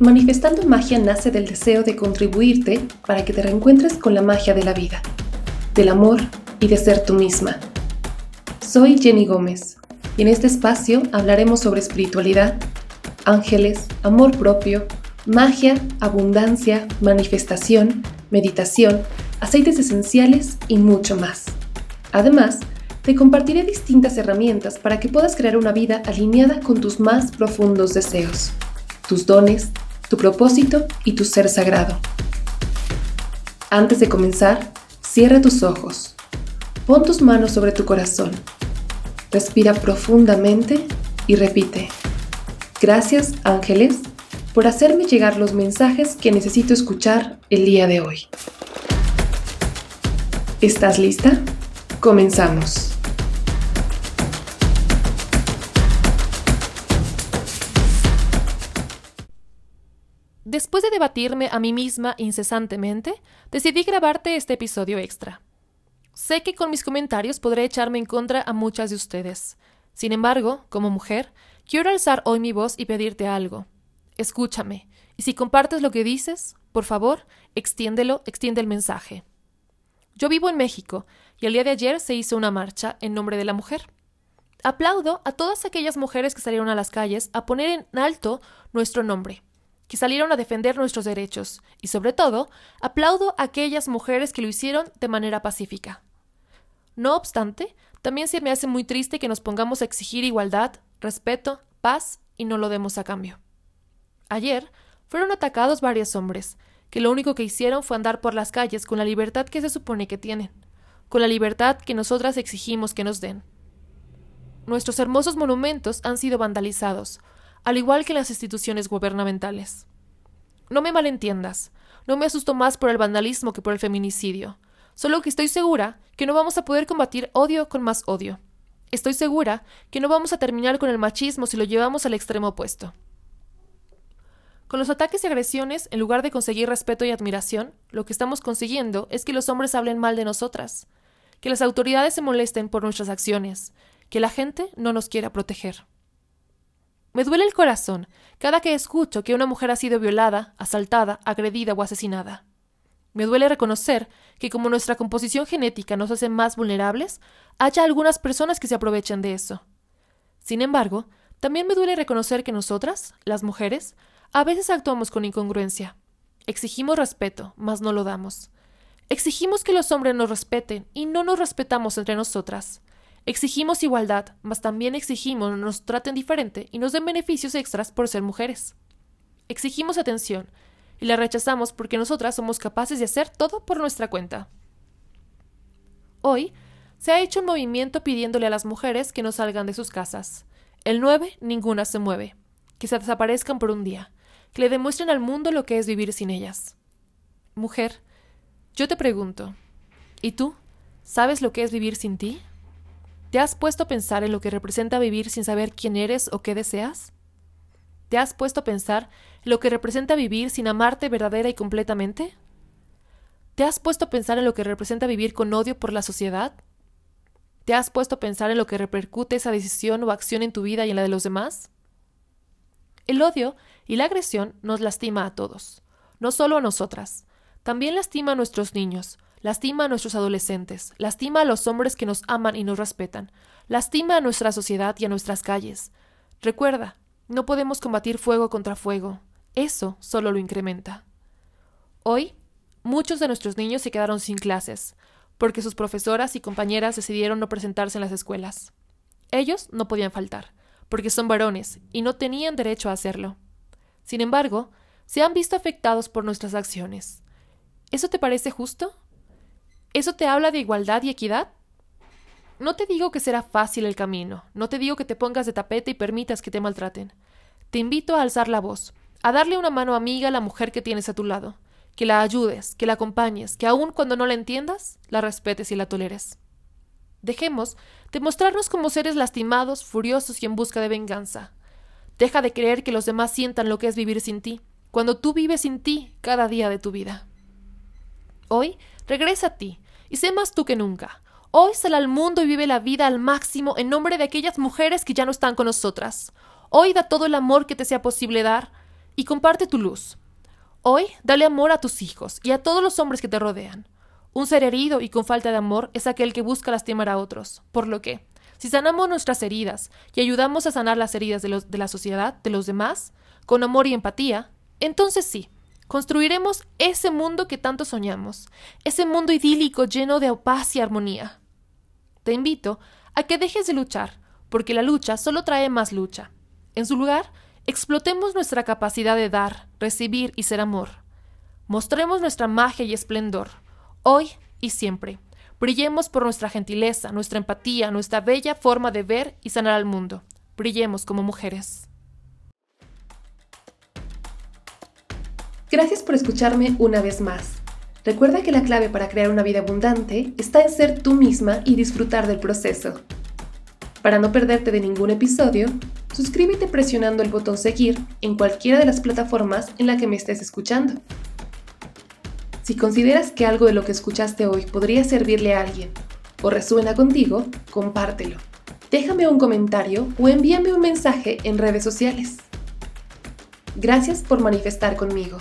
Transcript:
Manifestando Magia nace del deseo de contribuirte para que te reencuentres con la magia de la vida, del amor y de ser tú misma. Soy Jenny Gómez y en este espacio hablaremos sobre espiritualidad, ángeles, amor propio, magia, abundancia, manifestación, meditación, aceites esenciales y mucho más. Además, te compartiré distintas herramientas para que puedas crear una vida alineada con tus más profundos deseos, tus dones, tu propósito y tu ser sagrado. Antes de comenzar, cierra tus ojos, pon tus manos sobre tu corazón, respira profundamente y repite, gracias ángeles por hacerme llegar los mensajes que necesito escuchar el día de hoy. ¿Estás lista? Comenzamos. Después de debatirme a mí misma incesantemente, decidí grabarte este episodio extra. Sé que con mis comentarios podré echarme en contra a muchas de ustedes. Sin embargo, como mujer, quiero alzar hoy mi voz y pedirte algo. Escúchame, y si compartes lo que dices, por favor, extiéndelo, extiende el mensaje. Yo vivo en México, y el día de ayer se hizo una marcha en nombre de la mujer. Aplaudo a todas aquellas mujeres que salieron a las calles a poner en alto nuestro nombre que salieron a defender nuestros derechos, y sobre todo, aplaudo a aquellas mujeres que lo hicieron de manera pacífica. No obstante, también se me hace muy triste que nos pongamos a exigir igualdad, respeto, paz y no lo demos a cambio. Ayer fueron atacados varios hombres, que lo único que hicieron fue andar por las calles con la libertad que se supone que tienen, con la libertad que nosotras exigimos que nos den. Nuestros hermosos monumentos han sido vandalizados, al igual que las instituciones gubernamentales. No me malentiendas, no me asusto más por el vandalismo que por el feminicidio, solo que estoy segura que no vamos a poder combatir odio con más odio. Estoy segura que no vamos a terminar con el machismo si lo llevamos al extremo opuesto. Con los ataques y agresiones, en lugar de conseguir respeto y admiración, lo que estamos consiguiendo es que los hombres hablen mal de nosotras, que las autoridades se molesten por nuestras acciones, que la gente no nos quiera proteger. Me duele el corazón cada que escucho que una mujer ha sido violada, asaltada, agredida o asesinada. Me duele reconocer que como nuestra composición genética nos hace más vulnerables, haya algunas personas que se aprovechen de eso. Sin embargo, también me duele reconocer que nosotras, las mujeres, a veces actuamos con incongruencia. Exigimos respeto, mas no lo damos. Exigimos que los hombres nos respeten y no nos respetamos entre nosotras. Exigimos igualdad, mas también exigimos nos traten diferente y nos den beneficios extras por ser mujeres. Exigimos atención y la rechazamos porque nosotras somos capaces de hacer todo por nuestra cuenta. Hoy se ha hecho un movimiento pidiéndole a las mujeres que no salgan de sus casas. El 9, ninguna se mueve. Que se desaparezcan por un día. Que le demuestren al mundo lo que es vivir sin ellas. Mujer, yo te pregunto, ¿y tú? ¿Sabes lo que es vivir sin ti? ¿Te has puesto a pensar en lo que representa vivir sin saber quién eres o qué deseas? ¿Te has puesto a pensar en lo que representa vivir sin amarte verdadera y completamente? ¿Te has puesto a pensar en lo que representa vivir con odio por la sociedad? ¿Te has puesto a pensar en lo que repercute esa decisión o acción en tu vida y en la de los demás? El odio y la agresión nos lastima a todos, no solo a nosotras, también lastima a nuestros niños, lastima a nuestros adolescentes, lastima a los hombres que nos aman y nos respetan, lastima a nuestra sociedad y a nuestras calles. Recuerda, no podemos combatir fuego contra fuego, eso solo lo incrementa. Hoy, muchos de nuestros niños se quedaron sin clases, porque sus profesoras y compañeras decidieron no presentarse en las escuelas. Ellos no podían faltar, porque son varones y no tenían derecho a hacerlo. Sin embargo, se han visto afectados por nuestras acciones. ¿Eso te parece justo? ¿Eso te habla de igualdad y equidad? No te digo que será fácil el camino, no te digo que te pongas de tapete y permitas que te maltraten. Te invito a alzar la voz, a darle una mano amiga a la mujer que tienes a tu lado, que la ayudes, que la acompañes, que aun cuando no la entiendas, la respetes y la toleres. Dejemos de mostrarnos como seres lastimados, furiosos y en busca de venganza. Deja de creer que los demás sientan lo que es vivir sin ti, cuando tú vives sin ti cada día de tu vida. Hoy Regresa a ti, y sé más tú que nunca. Hoy sal al mundo y vive la vida al máximo en nombre de aquellas mujeres que ya no están con nosotras. Hoy da todo el amor que te sea posible dar, y comparte tu luz. Hoy, dale amor a tus hijos y a todos los hombres que te rodean. Un ser herido y con falta de amor es aquel que busca lastimar a otros, por lo que, si sanamos nuestras heridas y ayudamos a sanar las heridas de, de la sociedad, de los demás, con amor y empatía, entonces sí, construiremos ese mundo que tanto soñamos, ese mundo idílico lleno de paz y armonía. Te invito a que dejes de luchar, porque la lucha solo trae más lucha. En su lugar, explotemos nuestra capacidad de dar, recibir y ser amor. Mostremos nuestra magia y esplendor, hoy y siempre. Brillemos por nuestra gentileza, nuestra empatía, nuestra bella forma de ver y sanar al mundo. Brillemos como mujeres. Gracias por escucharme una vez más. Recuerda que la clave para crear una vida abundante está en ser tú misma y disfrutar del proceso. Para no perderte de ningún episodio, suscríbete presionando el botón seguir en cualquiera de las plataformas en la que me estés escuchando. Si consideras que algo de lo que escuchaste hoy podría servirle a alguien o resuena contigo, compártelo. Déjame un comentario o envíame un mensaje en redes sociales. Gracias por manifestar conmigo.